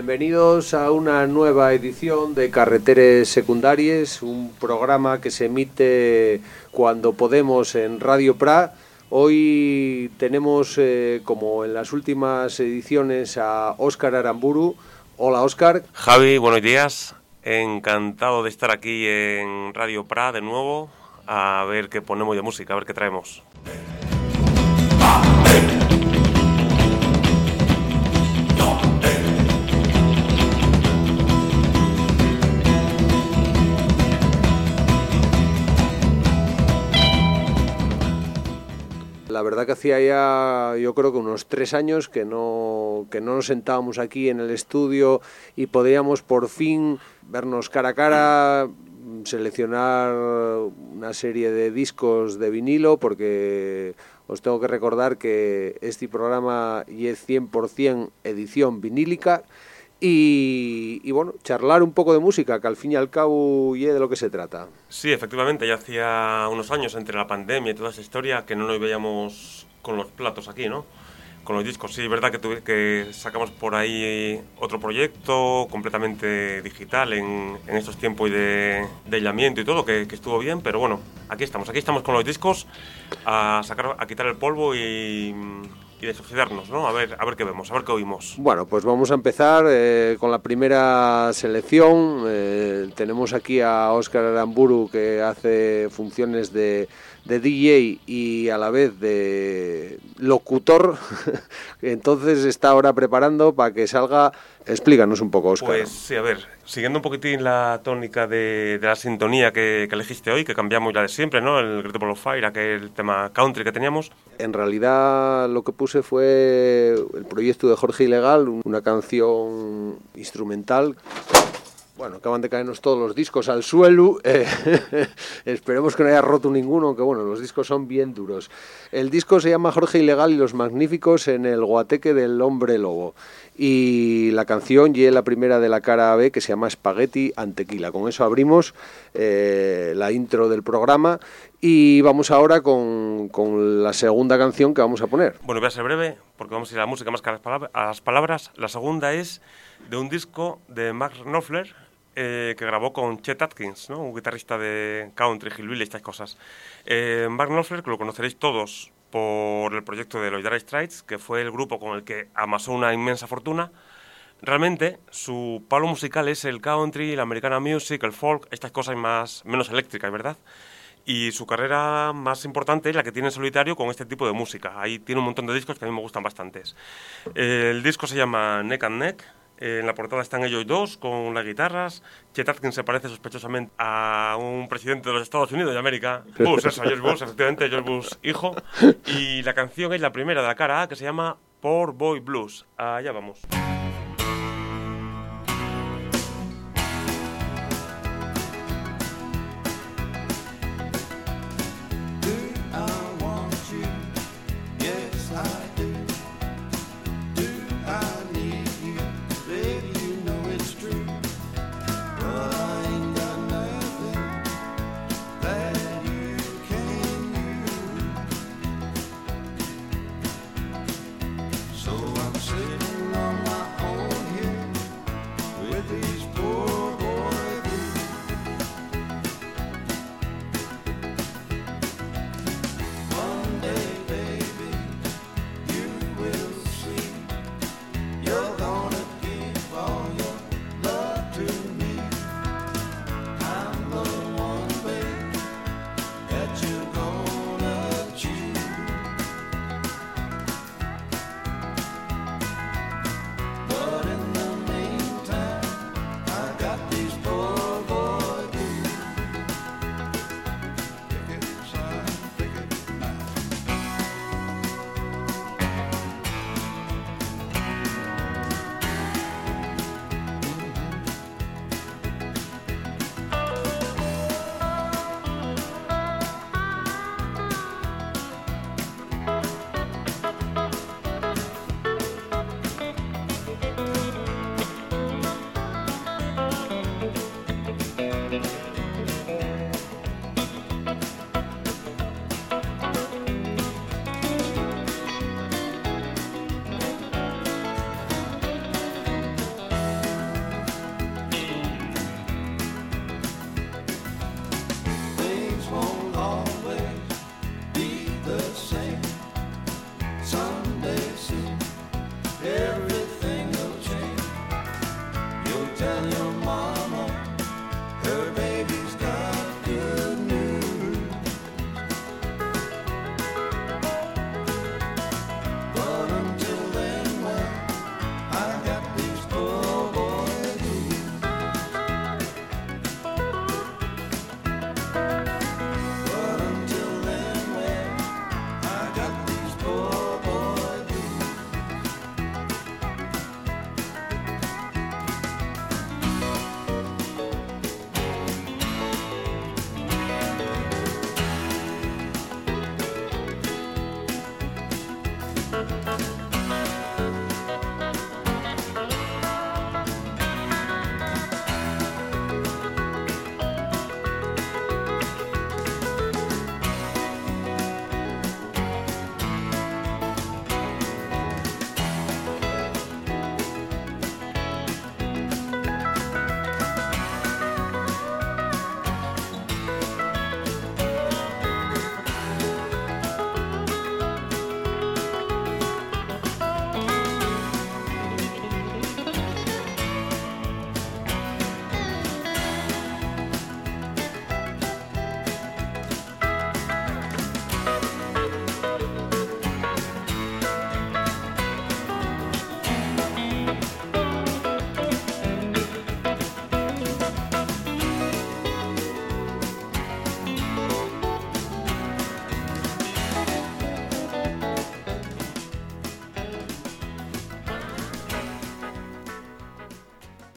Bienvenidos a una nueva edición de Carreteres Secundarias, un programa que se emite cuando podemos en Radio Pra. Hoy tenemos, eh, como en las últimas ediciones, a Óscar Aramburu. Hola, Óscar. Javi, buenos días. Encantado de estar aquí en Radio Pra de nuevo, a ver qué ponemos de música, a ver qué traemos. La verdad que hacía ya, yo creo que unos tres años que no, que no nos sentábamos aquí en el estudio y podíamos por fin vernos cara a cara, seleccionar una serie de discos de vinilo, porque os tengo que recordar que este programa es 100% edición vinílica y, bueno, charlar un poco de música, que al fin y al cabo y de lo que se trata. Sí, efectivamente, ya hacía unos años entre la pandemia y toda esa historia que no nos veíamos con los platos aquí, ¿no? Con los discos. Sí, es verdad que, que sacamos por ahí otro proyecto completamente digital en, en estos tiempos de, de, aislamiento y todo, que, que, estuvo bien, pero bueno, aquí estamos, aquí estamos con los discos a sacar, a quitar el polvo y y desoxidarnos, ¿no? A ver, a ver qué vemos, a ver qué oímos. Bueno, pues vamos a empezar eh, con la primera selección. Eh, tenemos aquí a Óscar Aramburu que hace funciones de, de DJ y a la vez de locutor. Entonces está ahora preparando para que salga. Explícanos un poco, Óscar. Pues sí, a ver, siguiendo un poquitín la tónica de, de la sintonía que, que, elegiste hoy, que cambiamos la de siempre, ¿no? El Great Ball of Fire, aquel tema country que teníamos. En realidad lo que puse fue el proyecto de Jorge Ilegal, una canción instrumental bueno, acaban de caernos todos los discos al suelo. Eh, esperemos que no haya roto ninguno, aunque bueno, los discos son bien duros. El disco se llama Jorge Ilegal y los Magníficos en el Guateque del Hombre Lobo. Y la canción y la primera de la cara B que se llama Spaghetti Antequila. Con eso abrimos eh, la intro del programa y vamos ahora con, con, la segunda canción que vamos a poner. Bueno, voy a ser breve porque vamos a ir a la música más que a las, palabras. La segunda es de un disco de Max Knopfler, eh, que grabó con Chet Atkins, un guitarrista de country, hillbilly, estas cosas. Eh, Mark Knopfler, que lo conoceréis todos por el proyecto de los Dire Straits, que fue el grupo con el que amasó una inmensa fortuna. Realmente, su palo musical es el country, la americana music, el folk, estas cosas más, menos eléctricas, ¿verdad? Y su carrera más importante es la que tiene en solitario con este tipo de música. Ahí tiene un montón de discos que a mí me gustan bastantes. El disco se llama Neck and Neck, en la portada están ellos dos con las guitarras. Chet Atkins se parece sospechosamente a un presidente de los Estados Unidos de América. Bush, eso, George Bush, efectivamente, George Bush hijo. Y la canción es la primera de la cara A que se llama Poor Boy Blues. Allá vamos.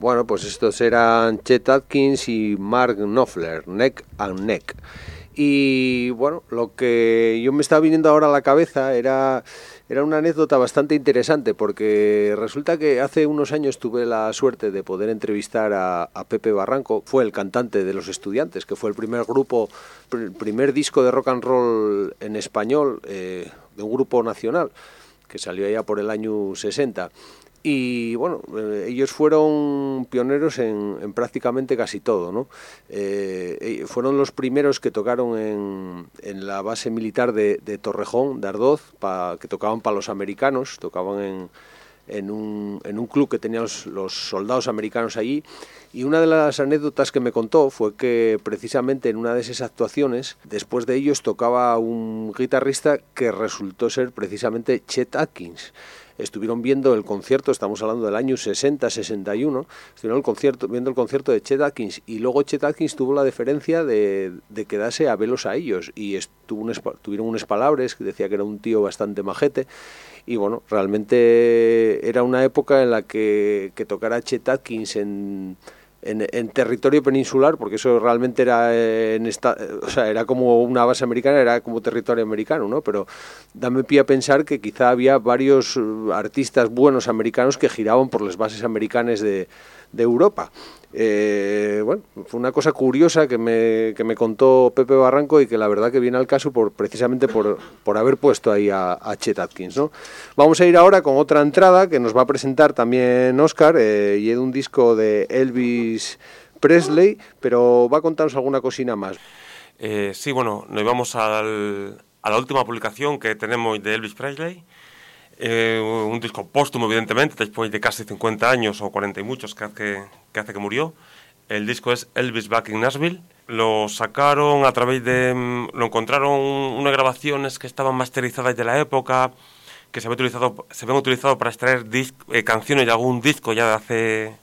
Bueno, pues estos eran Chet Atkins y Mark Knopfler, Neck and Neck. Y bueno, lo que yo me estaba viniendo ahora a la cabeza era, era una anécdota bastante interesante porque resulta que hace unos años tuve la suerte de poder entrevistar a, Pepe Barranco, fue el cantante de Los Estudiantes, que fue el primer grupo, el primer disco de rock and roll en español eh, de un grupo nacional que salió allá por el año 60. Y bueno, eh, ellos fueron pioneros en, prácticamente casi todo, ¿no? Eh, eh, fueron los primeros que tocaron en, la base militar de, Torrejón, de Ardoz, que tocaban para los americanos, tocaban en, un, en un club que tenían los, soldados americanos allí. Y una de las anécdotas que me contó fue que precisamente en una de esas actuaciones, después de ellos tocaba un guitarrista que resultó ser precisamente Chet Atkins estuvieron viendo el concierto, estamos hablando del año 60-61, estuvieron el concierto, viendo el concierto de Chet Atkins y luego Chet Atkins tuvo la deferencia de, de quedarse a velos a ellos y estuvo tuvieron unas palabras que decía que era un tío bastante majete y bueno, realmente era una época en la que, que tocara Chet Atkins en en, territorio peninsular, porque eso realmente era en esta, o sea, era como una base americana, era como territorio americano, ¿no? Pero dame pie a pensar que quizá había varios artistas buenos americanos que giraban por las bases americanas de, de Europa. Eh, bueno, fue una cosa curiosa que me, que me contó Pepe Barranco y que la verdad que viene al caso por, precisamente por, por haber puesto ahí a, Chet Atkins. ¿no? Vamos a ir ahora con otra entrada que nos va a presentar también Oscar eh, y es un disco de Elvis Presley, pero va a contarnos alguna cocina más. Eh, sí, bueno, nos vamos a la última publicación que tenemos de Elvis Presley. Eh, un disco póstumo, evidentemente, después de casi 50 años o 40 y muchos que hace que, hace que murió. El disco es Elvis Back in Nashville. Lo sacaron a través de... Mm, lo encontraron unas grabaciones que estaban masterizadas de la época, que se habían utilizado, se habían utilizado para extraer eh, canciones de algún disco ya de hace...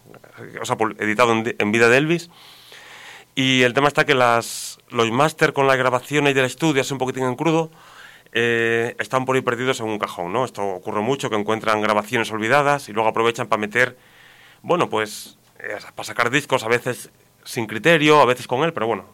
O sea, editado en, vida de Elvis. Y el tema está que las, los máster con las grabaciones del estudio, es un poquitín en crudo, eh, están por ahí perdidos en un cajón, ¿no? Esto ocurre mucho, que encuentran grabaciones olvidadas y luego aprovechan para meter, bueno, pues, eh, para sacar discos a veces sin criterio, a veces con él, pero bueno,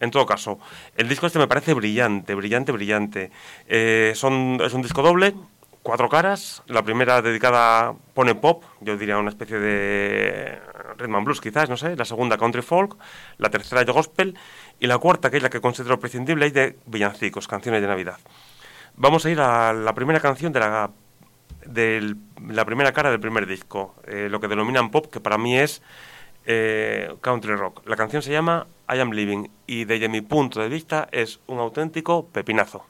en todo caso, el disco este me parece brillante, brillante, brillante. Eh, son, es un disco doble, cuatro caras. La primera dedicada pone pop, yo diría una especie de rhythm and blues quizás, no sé. La segunda country folk, la tercera de gospel y la cuarta, que es la que considero prescindible, es de villancicos, canciones de Navidad. Vamos a ir a la primera canción de la, de la primera cara del primer disco, eh, lo que denominan pop, que para mí es eh, country rock. La canción se llama I Am Living y desde mi punto de vista es un auténtico pepinazo.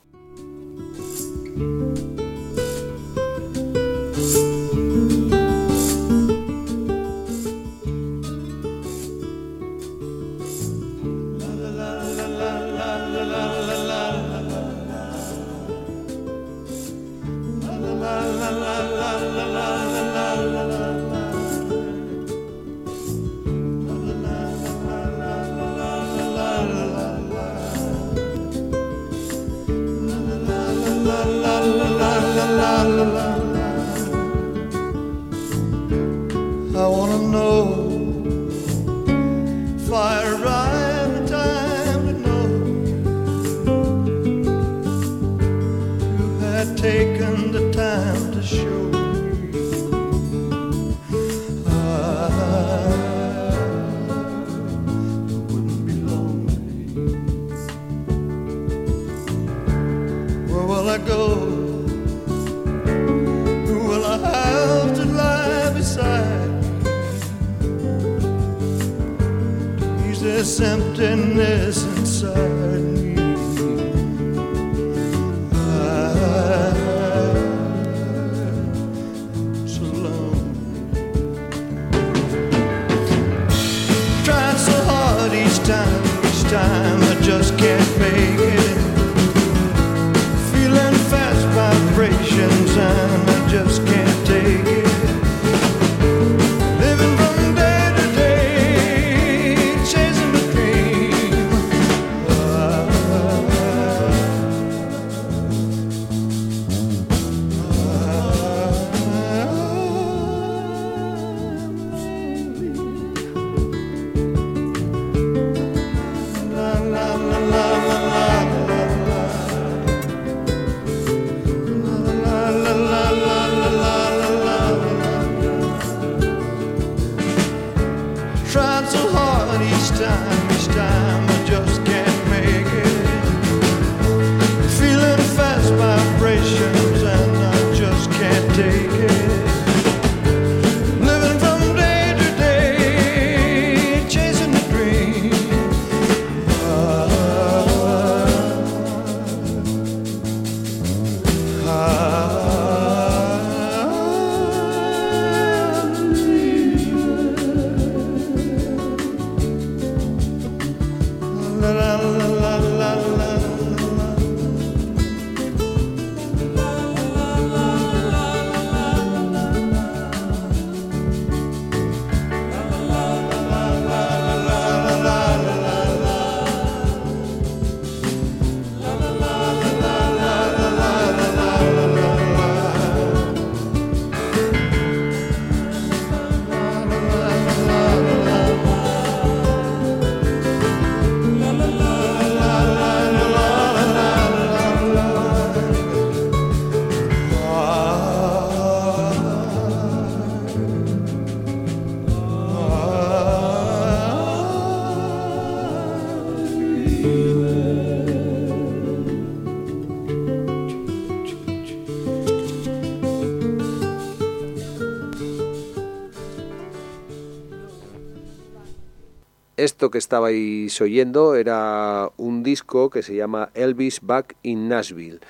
Esto que estabais oyendo era un disco que se llama Elvis Back in Nashville,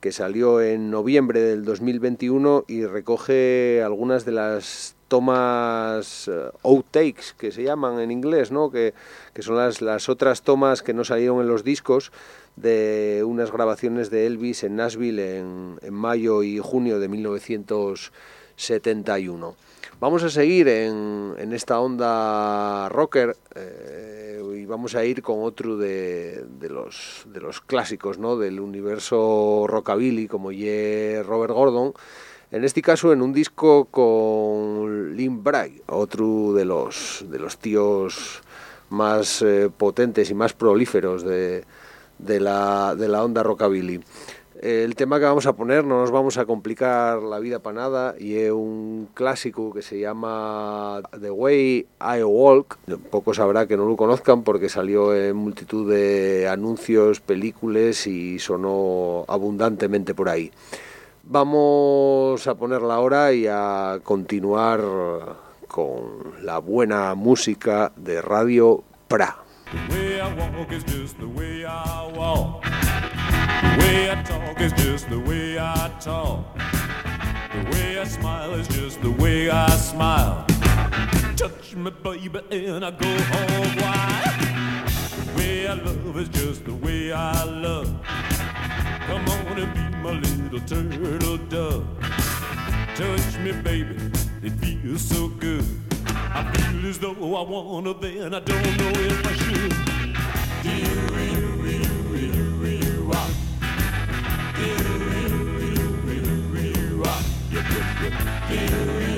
que salió en noviembre del 2021 y recoge algunas de las tomas uh, outtakes que se llaman en inglés, ¿no? que, que son las, las otras tomas que no salieron en los discos de unas grabaciones de Elvis en Nashville en mayo y junio de 1971. Vamos a seguir en, esta onda rocker eh, y vamos a ir con otro de, los, de los clásicos ¿no? del universo rockabilly como ye Robert Gordon. En este caso en un disco con Lynn Bray, otro de los, de los tíos más eh, potentes y más prolíferos de, la, de la onda rockabilly. El tema que vamos a poner no nos vamos a complicar la vida para nada y es un clásico que se llama The Way I Walk. Pocos sabrá que no lo conozcan porque salió en multitud de anuncios, películas y sonó abundantemente por ahí. Vamos a ponerla ahora y a continuar con la buena música de Radio Pra. Talk is just the way I talk. The way I smile is just the way I smile. Touch me, baby, and I go home wild. The way I love is just the way I love. Come on and be my little turtle dove. Touch me, baby, it feels so good. I feel as though I wanna, then I don't know if I should. Do you, me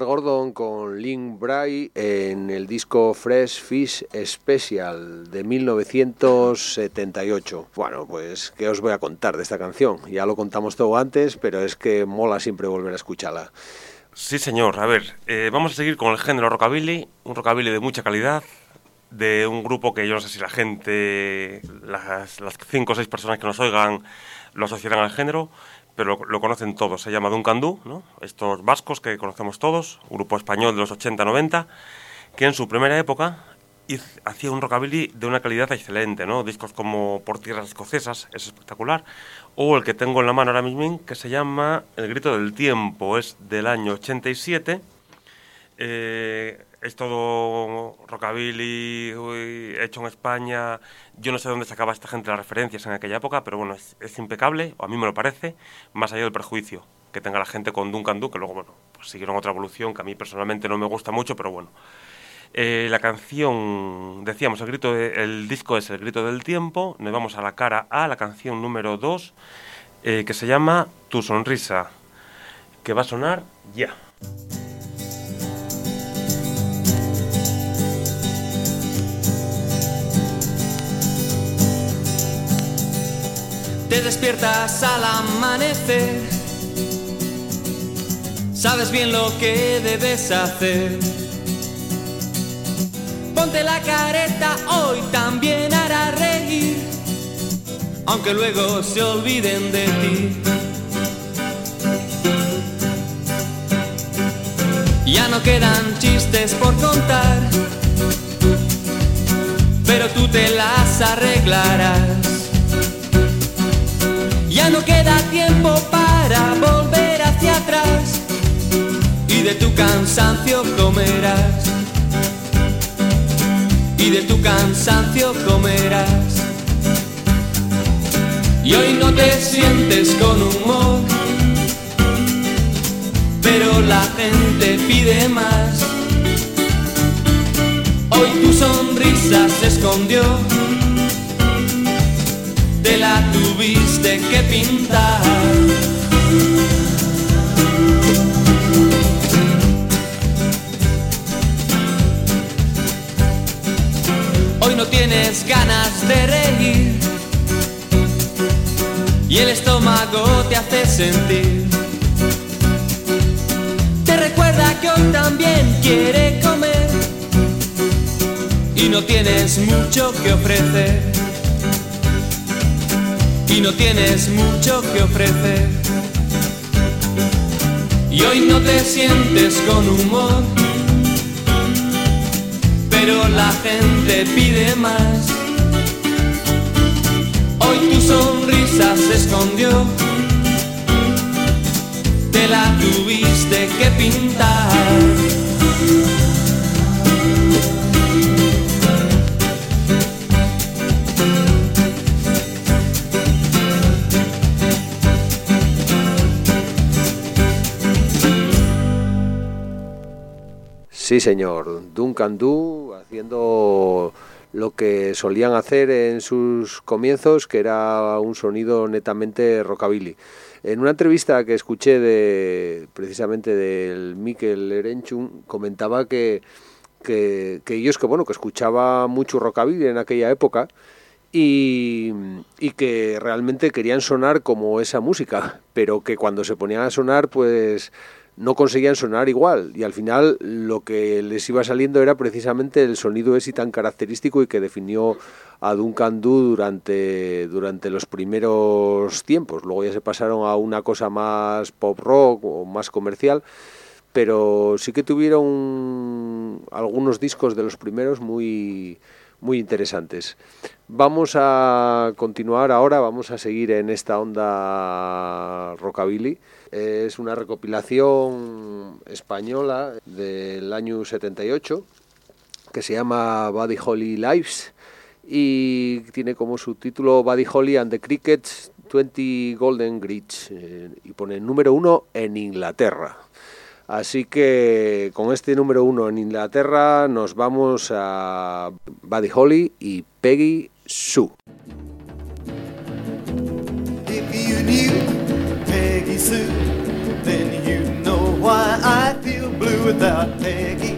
Robert Gordon con Link Bray en el disco Fresh Fish Special de 1978. Bueno, pues, ¿qué os voy a contar de esta canción? Ya lo contamos todo antes, pero es que mola siempre volver a escucharla. Sí, señor. A ver, eh, vamos a seguir con el género rockabilly, un rockabilly de mucha calidad, de un grupo que yo no sé si la gente, las, las cinco o seis personas que nos oigan, lo asociarán al género pero lo, conocen todos. Se llama Duncan Du, ¿no? estos vascos que conocemos todos, grupo español de los 80-90, que en su primera época hacía un rockabilly de una calidad excelente, ¿no? Discos como Por Tierras Escocesas, es espectacular, o el que tengo en la mano ahora mismo, que se llama El Grito del Tiempo, es del año 87, eh, es todo rockabilly hecho en España. Yo no sé dónde sacaba esta gente las referencias en aquella época, pero bueno, es, impecable, o a mí me lo parece, más allá del perjuicio que tenga la gente con Duncan Du, que luego, bueno, pues siguieron otra evolución que a mí personalmente no me gusta mucho, pero bueno. Eh, la canción, decíamos, el, grito el disco es El Grito del Tiempo, nos vamos a la cara A, la canción número 2, eh, que se llama Tu Sonrisa, que va a sonar ya. Te despiertas al amanecer, sabes bien lo que debes hacer. Ponte la careta, hoy también hará reír, aunque luego se olviden de ti. Ya no quedan chistes por contar, pero tú te las arreglarás. Ya no queda tiempo para volver hacia atrás y de tu cansancio comerás. Y de tu cansancio comerás. Y hoy no te sientes con humor, pero la gente pide más. Hoy tu sonrisa se escondió te la tuviste que pintar. Hoy no tienes ganas de reír y el estómago te hace sentir. Te recuerda que hoy también quiere comer y no tienes mucho que ofrecer y no tienes mucho que ofrecer. Y hoy no te sientes con humor, pero la gente pide más. Hoy tu sonrisa se escondió, te la tuviste que pintar. Sí, señor. Duncan Du haciendo lo que solían hacer en sus comienzos, que era un sonido netamente rockabilly. En una entrevista que escuché de precisamente del Mikel Erenchun, comentaba que, que, que, ellos que bueno que escuchaba mucho rockabilly en aquella época y, y, que realmente querían sonar como esa música, pero que cuando se ponían a sonar pues no conseguían sonar igual y al final lo que les iba saliendo era precisamente el sonido ese tan característico y que definió a Duncan Du durante, durante los primeros tiempos. Luego ya se pasaron a una cosa más pop rock o más comercial, pero sí que tuvieron algunos discos de los primeros muy muy interesantes. Vamos a continuar ahora, vamos a seguir en esta onda rockabilly. Es una recopilación española del año 78 que se llama Buddy Holly Lives y tiene como subtítulo Buddy Holly and the Crickets 20 Golden Grids eh, y pone número uno en Inglaterra. Así que con este número uno en Inglaterra nos vamos a Buddy Holly y Peggy Sue. Peggy Sue, then you know why I feel blue. without Peggy,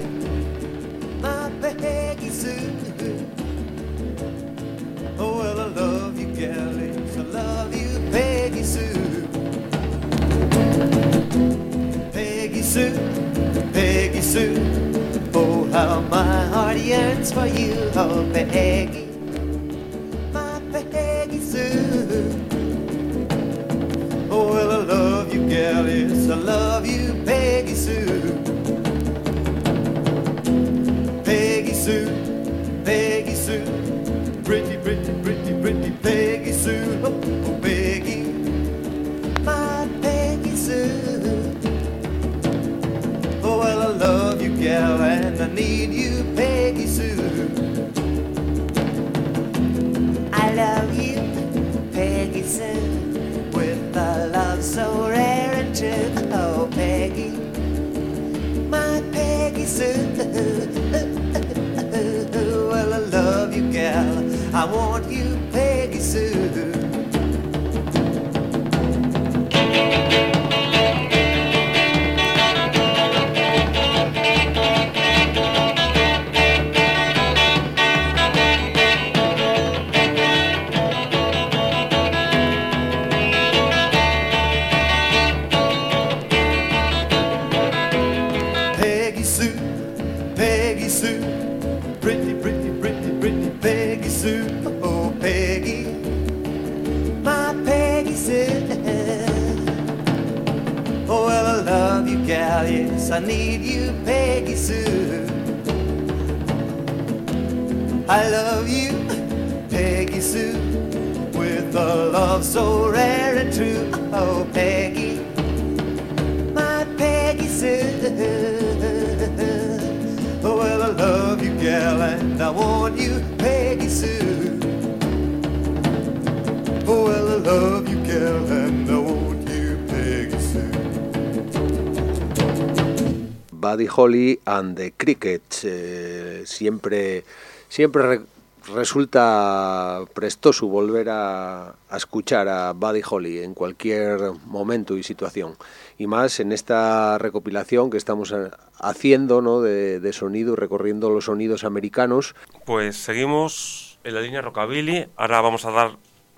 my Peggy Sue. Oh, well, I love you, galleys. I love you, Peggy Sue. Peggy Sue, Peggy Sue. Oh, how my heart yearns for you, oh, Peggy, my Peggy Sue. Well, I love you, gal, yes, I love you, Peggy Sue. Peggy Sue, Peggy Sue, pretty, pretty, pretty, pretty Peggy Sue. Oh, oh, Peggy, my Peggy Sue. Oh, well, I love you, gal, and I need you, Oh, Peggy, my Peggy Sue. Uh, uh, uh, well, I love you, gal. I want you, I love you, Peggy Sue, with a love so rare and true. Oh, Peggy my Peggy Sue. Oh, well, I love you, gal, and I want you, Peggy Sue. Oh, well, I love you, gal, and I want you, Peggy Sue. Buddy Holly and the Crickets. eh, siempre siempre re- resulta prestoso volver a, a escuchar a Buddy Holly en cualquier momento y situación. Y más en esta recopilación que estamos eh, haciendo ¿no? de, de sonido, recorriendo los sonidos americanos. Pues seguimos en la línea rockabilly. Ahora vamos a dar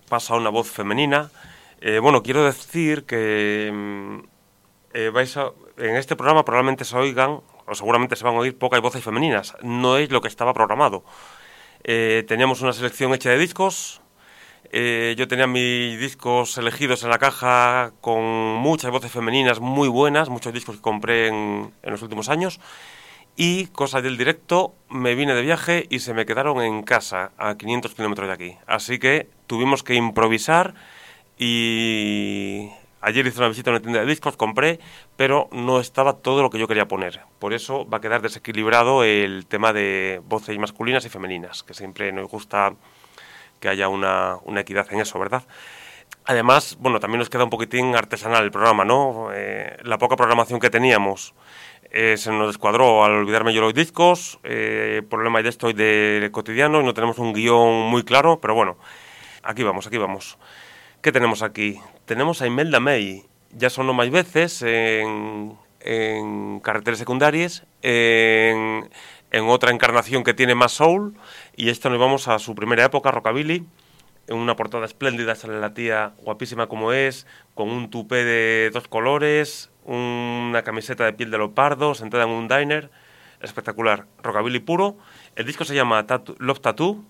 paso a una voz femenina. Eh, bueno, quiero decir que mm, eh, vais a- en este programa probablemente se oigan, o seguramente se van a oír pocas voces femeninas. No es lo que estaba programado. Eh, teníamos una selección hecha de discos. Eh, yo tenía mis discos elegidos en la caja con muchas voces femeninas muy buenas, muchos discos que compré en, en los últimos años. Y cosas del directo, me vine de viaje y se me quedaron en casa, a 500 kilómetros de aquí. Así que tuvimos que improvisar y ayer hice una visita a una tienda de discos, compré, pero no estaba todo lo que yo quería poner. Por eso va a quedar desequilibrado el tema de voces masculinas y femeninas, que siempre nos gusta que haya una, equidad en eso, ¿verdad? Además, bueno, también nos queda un poquitín artesanal el programa, ¿no? Eh, la poca programación que teníamos eh, se nos descuadró al olvidarme yo los discos, eh, problema de esto y de cotidiano, y no tenemos un guion muy claro, pero bueno, aquí vamos, aquí vamos. ¿Qué tenemos aquí? Tenemos a Imelda May, ya sonó más veces en, en carreteras secundarias, en, en otra encarnación que tiene más soul, y esto nos vamos a su primera época, rockabilly, en una portada espléndida sale la tía guapísima como es, con un tupé de dos colores, una camiseta de piel de leopardo, sentada en un diner, espectacular, rockabilly puro. El disco se llama Love Tattoo,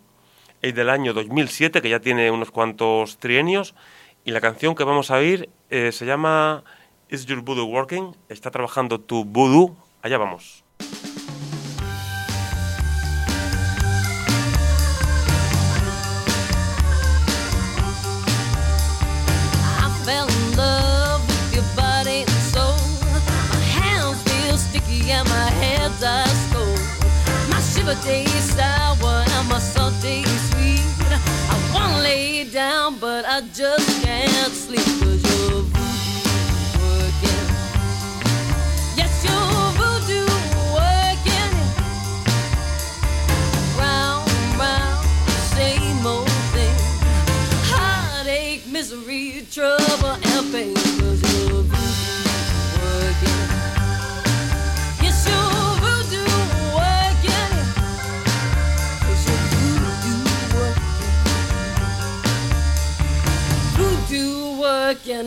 es del año 2007, que ya tiene unos cuantos trienios, y la canción que vamos a oír eh, se llama Is Your Voodoo Working? Está trabajando tu voodoo, allá vamos. Down, but I just can't sleep 'cause your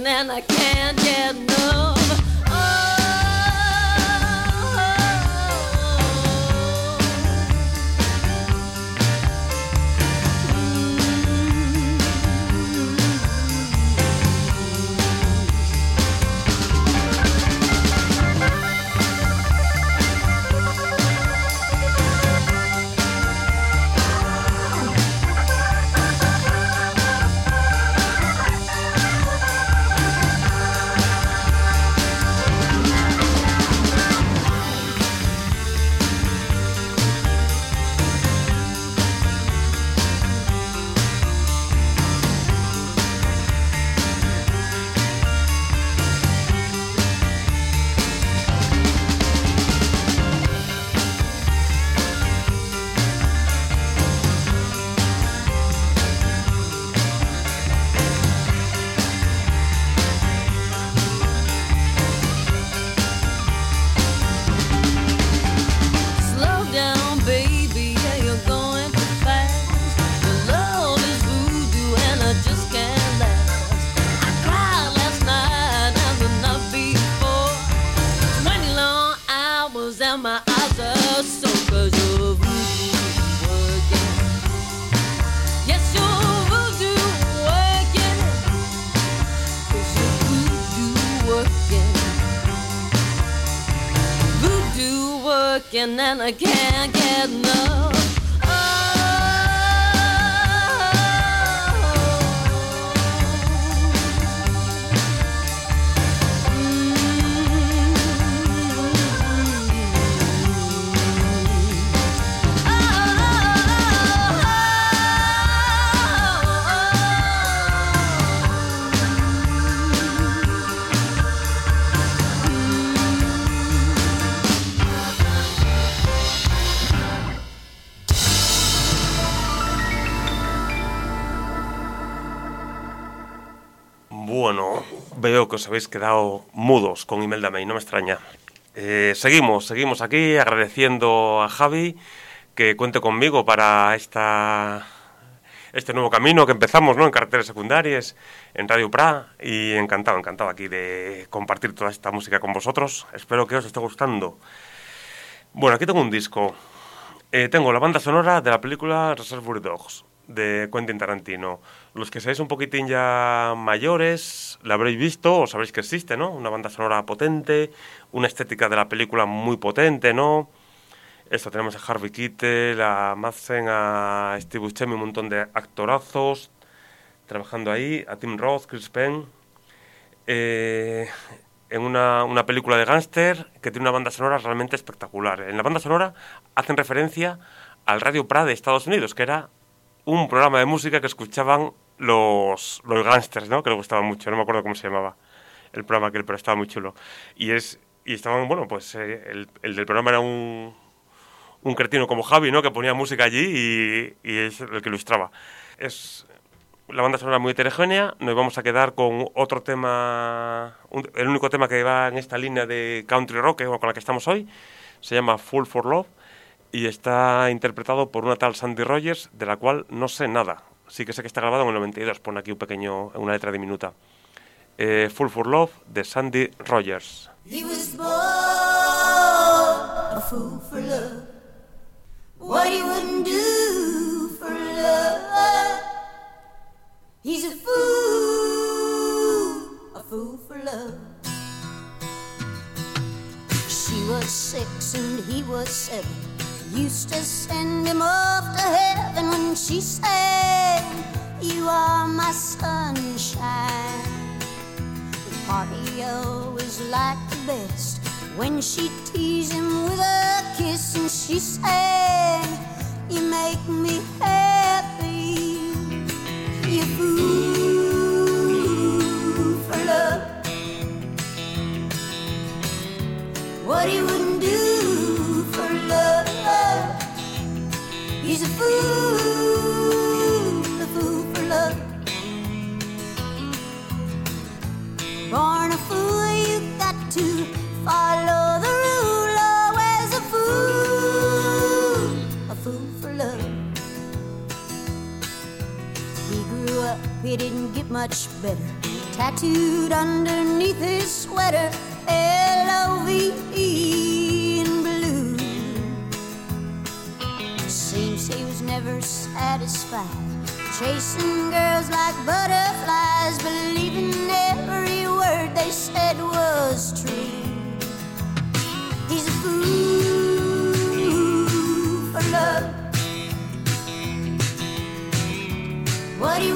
and I can't get and I os habéis quedado mudos con Imelda May, no me extraña. Eh, seguimos, seguimos aquí agradeciendo a Javi que cuente conmigo para esta, este nuevo camino que empezamos ¿no? en carreteras secundarias, en Radio Pra, y encantado, encantado aquí de compartir toda esta música con vosotros. Espero que os esté gustando. Bueno, aquí tengo un disco. Eh, tengo la banda sonora de la película Reservoir Dogs de Quentin Tarantino. Los que seáis un poquitín ya mayores, la habréis visto o sabréis que existe, ¿no? Una banda sonora potente, una estética de la película muy potente, ¿no? Esto tenemos a Harvey Keitel, a Madsen, a Steve Buscemi, un montón de actorazos trabajando ahí, a Tim Roth, Chris Penn. Eh, en una, una película de gángster que tiene una banda sonora realmente espectacular. En la banda sonora hacen referencia al Radio Pra de Estados Unidos, que era un programa de música que escuchaban los, los gángsters, ¿no? Que les gustaba mucho, no me acuerdo cómo se llamaba el programa aquel, pero estaba muy chulo. Y es y estaban, bueno, pues eh, el, el del programa era un, un cretino como Javi, ¿no? Que ponía música allí y, y es el que ilustraba. Es la banda sonora muy heterogénea. Nos vamos a quedar con otro tema, un- el único tema que va en esta línea de country rock con la que estamos hoy. Se llama Full for Love y está interpretado por una tal Sandy Rogers, de la cual no sé nada. Sí que sé que está grabado en el 92, pone aquí un pequeño, una letra diminuta. Eh, Full for Love de Sandy Rogers. He was born a fool for love. What he wouldn't do for love. He's a fool, a fool for love. She was six and he was seven. Used to send him off to heaven when she said, You are my sunshine. The party always liked the best when she teased him with a kiss and she said, You make me happy. You fool for love. What he wouldn't do He's a fool, a fool for love. Born a fool, you got to follow the rule. Always a fool, a fool for love. He grew up, he didn't get much better. tattooed underneath his sweater L-O-V-E never satisfied, chasing girls like butterflies, believing every word they said was true. He's a fool for love. What he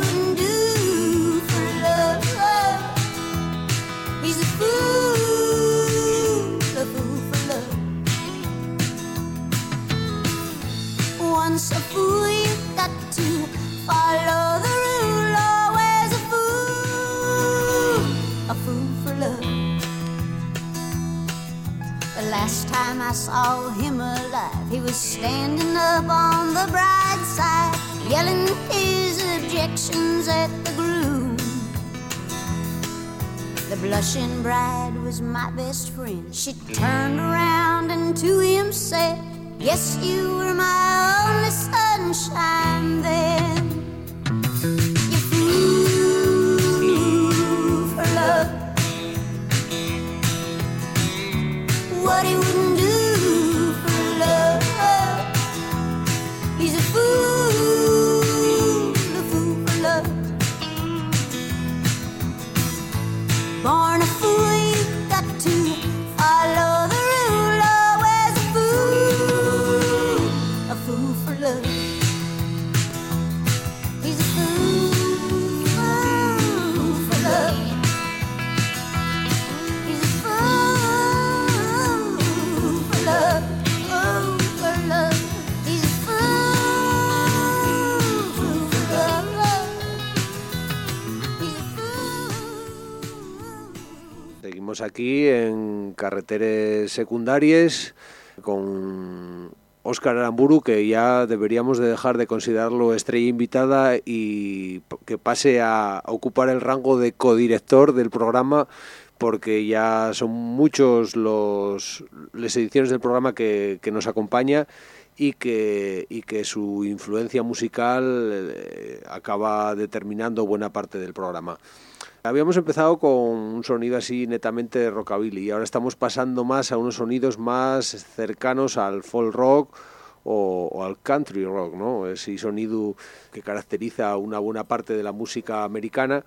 time I saw him alive, he was standing up on the bride's side, yelling his objections at the groom. The blushing bride was my best friend. She turned around and to him said, Yes, you were my only sunshine then. Aquí en carreteres secundarias con Óscar Aramburu, que ya deberíamos de dejar de considerarlo estrella invitada y que pase a ocupar el rango de codirector del programa porque ya son muchos los las ediciones del programa que, que nos acompaña y que, y que su influencia musical eh, acaba determinando buena parte del programa. Habíamos empezado con un sonido así netamente rockabilly y ahora estamos pasando más a unos sonidos más cercanos al folk rock o, al country rock, ¿no? Ese sonido que caracteriza una buena parte de la música americana.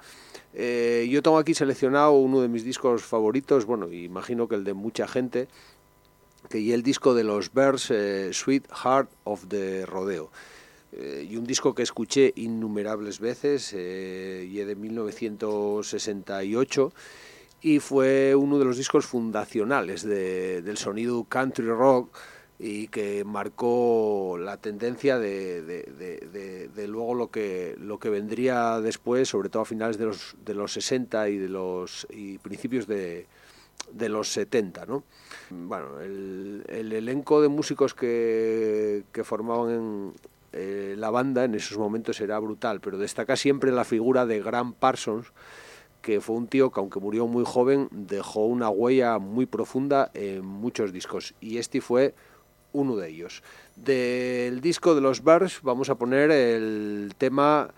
Eh, yo tengo aquí seleccionado uno de mis discos favoritos, bueno, imagino que el de mucha gente, que y el disco de los Bears, eh, Sweet Heart of the Rodeo. Eh, y un disco que escuché innumerables veces, eh, y es de 1968, y fue uno de los discos fundacionales de- del sonido country rock y que marcó la tendencia de, luego lo que lo que vendría después, sobre todo a finales de los de los 60 y de los y principios de, de los 70, ¿no? Bueno, el, el elenco de músicos que, que formaban en, eh, la banda en esos momentos era brutal, pero destaca siempre la figura de Graham Parsons, que fue un tío que aunque murió muy joven, dejó una huella muy profunda en muchos discos, y este fue uno de ellos. Del disco de los Bars vamos a poner el tema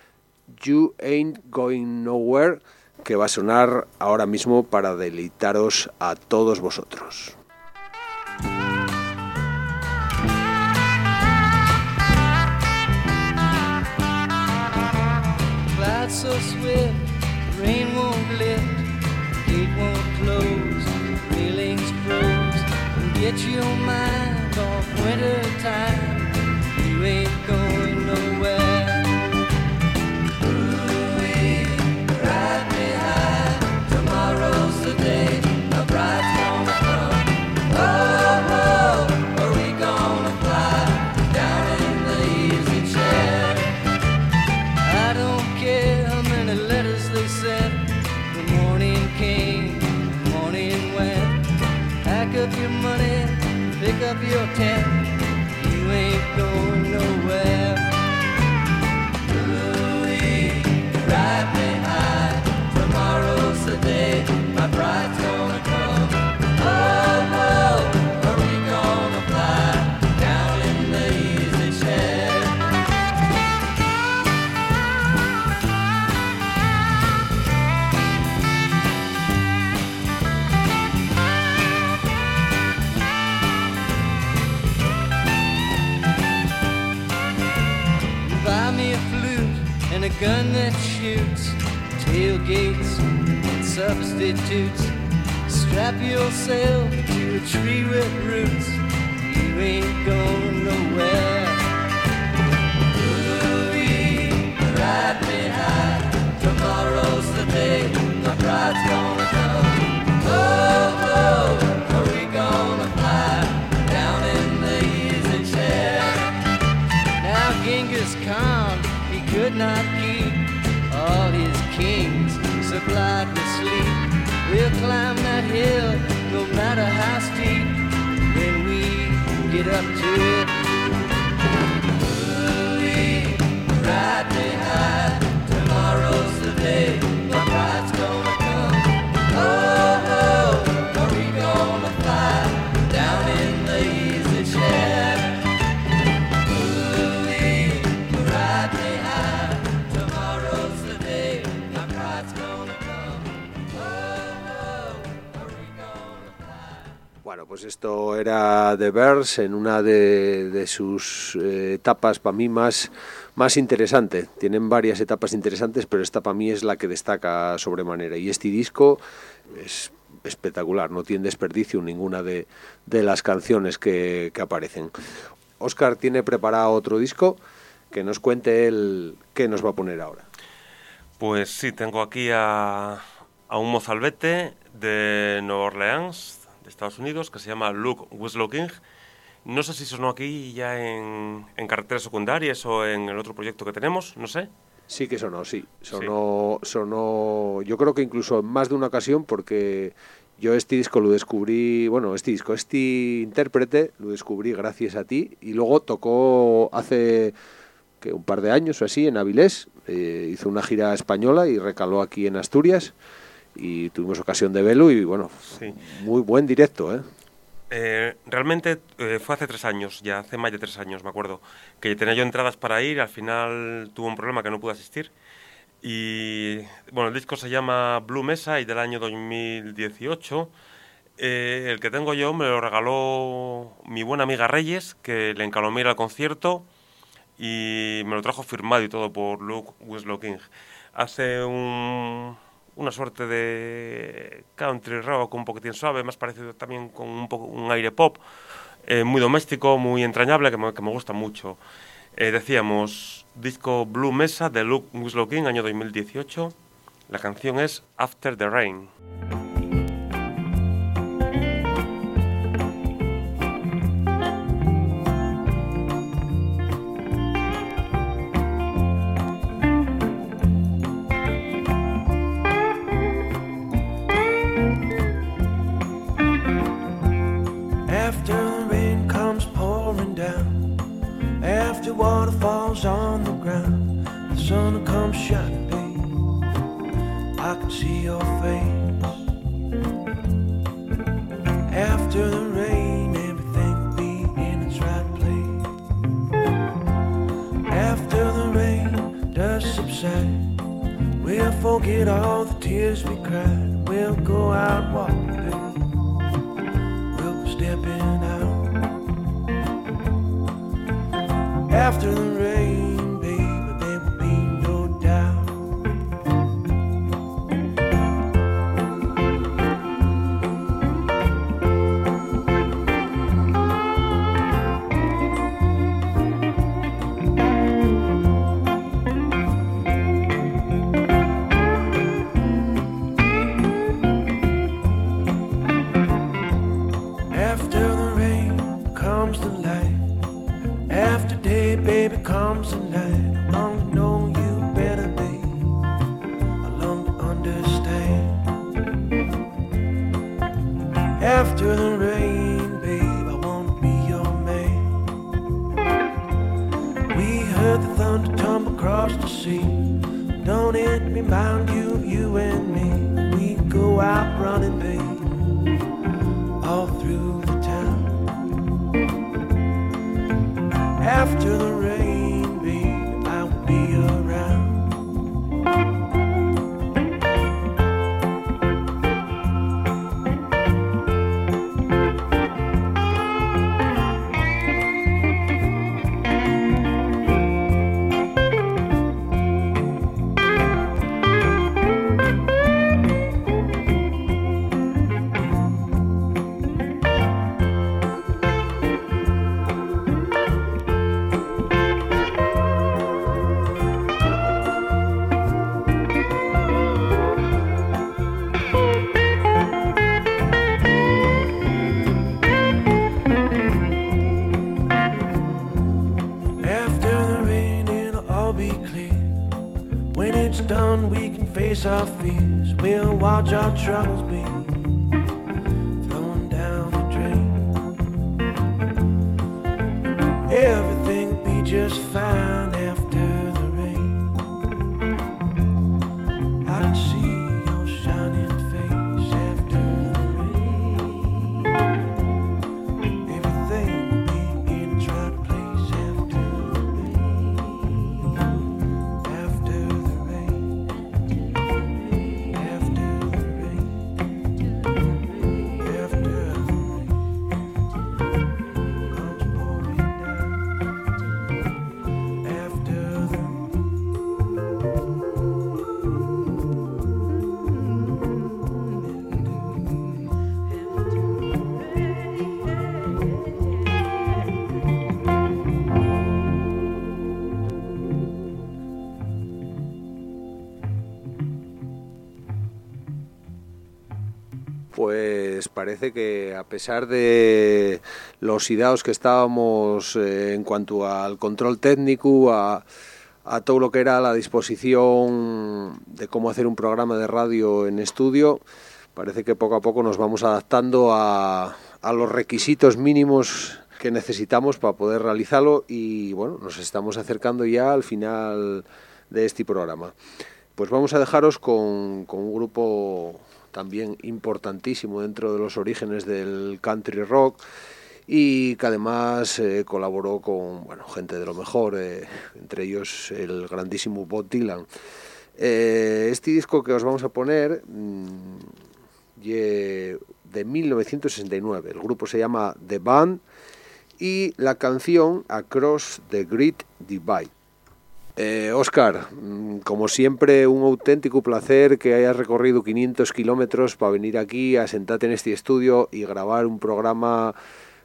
You Ain't Going Nowhere, que va a sonar ahora mismo para deleitaros a todos vosotros. So swift, rain won't lift, gate won't close, feelings froze. and Get your mind off winter substitutes. Strap yourself to a tree with roots. You ain't going get up to it. Ride me high. Tomorrow's the day Bueno, pues esto era The Bears en una de, sus eh, etapas para mí más, más interesante. Tienen varias etapas interesantes, pero esta para mí es la que destaca sobremanera. Y este disco es espectacular, no tiene desperdicio ninguna de, de las canciones que, que aparecen. Oscar tiene preparado otro disco que nos cuente él qué nos va a poner ahora. Pues sí, tengo aquí a, a un mozalbete de Nueva Orleans, de Estados Unidos, que se llama Luke Winslow King. No sé si sonó aquí ya en, en carreteras secundarias o en el otro proyecto que tenemos, no sé. Sí que sonó, sí. Sonó, sonó, yo creo que incluso en más de una ocasión porque yo este disco lo descubrí, bueno, este disco, este intérprete lo descubrí gracias a ti y luego tocó hace que un par de años o así en Avilés, eh, hizo una gira española y recaló aquí en Asturias y tuvimos ocasión de verlo y bueno, Sí. muy buen directo, ¿eh? Eh, realmente eh, fue hace tres años, ya hace más de tres años, me acuerdo, que tenía yo entradas para ir, al final tuvo un problema que no pude asistir. Y bueno, el disco se llama Blue Mesa y del año 2018. Eh, el que tengo yo me lo regaló mi buena amiga Reyes, que le encalomé al concierto y me lo trajo firmado y todo por Luke Winslow King. Hace un, una suerte de country rock un poquitín suave, más parecido también con un, poco, un aire pop, eh, muy doméstico, muy entrañable, que me, que me gusta mucho. Eh, decíamos, disco Blue Mesa de Luke Winslow año 2018. La canción es After the Rain. After the rain, babe, I wanna be your man. We heard the thunder tumble across the sea. Don't it remind you, you and me? We go out running, all your troubles. Pues parece que a pesar de los ideados que estábamos eh, en cuanto al control técnico, a, todo lo que era la disposición de cómo hacer un programa de radio en estudio, parece que poco a poco nos vamos adaptando a, los requisitos mínimos que necesitamos para poder realizarlo y bueno, nos estamos acercando ya al final de este programa. Pues vamos a dejaros con un grupo también importantísimo dentro de los orígenes del country rock y que además eh, colaboró con bueno, gente de lo mejor, eh, entre ellos el grandísimo Bob Dylan. Eh, este disco que os vamos a poner mm, ye de 1969, el grupo se llama The Band y la canción Across the Great Divide. Eh, Oscar, mm, como siempre, un auténtico placer que hayas recorrido 500 kilómetros para venir aquí a sentarte en este estudio y grabar un programa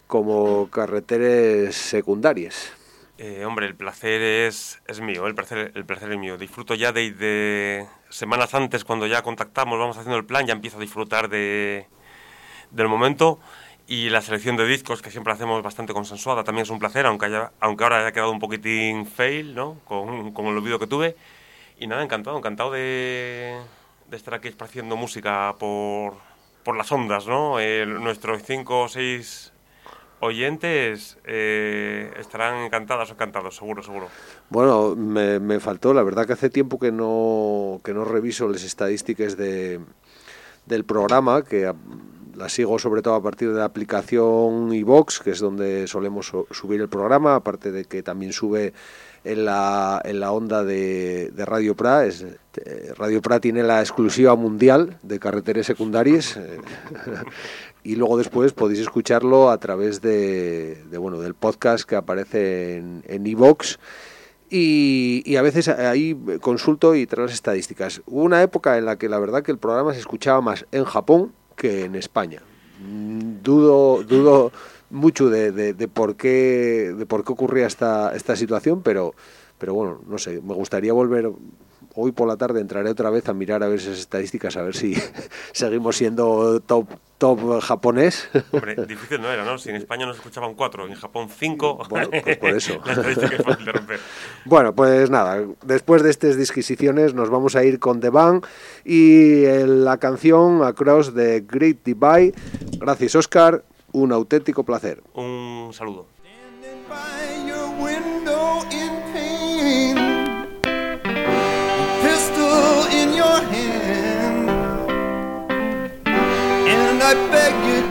como Carreteres Secundarias. Eh, hombre, el placer es, es mío, el placer, el placer es mío. Disfruto ya de, de semanas antes, cuando ya contactamos, vamos haciendo el plan, ya empiezo a disfrutar de, del momento. Y la selección de discos, que siempre hacemos bastante consensuada, también es un placer, aunque, haya, aunque ahora haya quedado un poquitín fail, ¿no? Con, con el olvido que tuve. Y nada, encantado, encantado de, de estar aquí esparciendo música por, por las ondas, ¿no? Eh, nuestros cinco o seis oyentes eh, estarán encantadas o encantados, seguro, seguro. Bueno, me, me, faltó, la verdad que hace tiempo que no, que no reviso las estadísticas de, del programa, que a, las sigo sobre todo a partir de la aplicación iVox, que es donde solemos su, subir el programa, aparte de que también sube en la, en la onda de, Radio Pra. Eh, Radio Pra tiene la exclusiva mundial de carreteras secundarias. Eh, y luego después podéis escucharlo a través de, de bueno del podcast que aparece en iVox. Y, y, a veces ahí consulto y traigo las estadísticas. Hubo una época en la que la verdad que el programa se escuchaba más en Japón que en España. Dudo, dudo mucho de, de, de, por qué de por qué ocurría esta, esta situación, pero, pero bueno, no sé, me gustaría volver hoy por la tarde entraré otra vez a mirar a ver esas estadísticas, a ver si seguimos siendo top top japonés. Hombre, difícil no era, ¿no? Si en España nos escuchaban cuatro, en Japón cinco. Bueno, pues por eso. Bueno, pues nada, después de estas disquisiciones nos vamos a ir con The Band y la canción Across the Great Divide. Gracias, Oscar. Un auténtico placer. Un saludo. I beg you,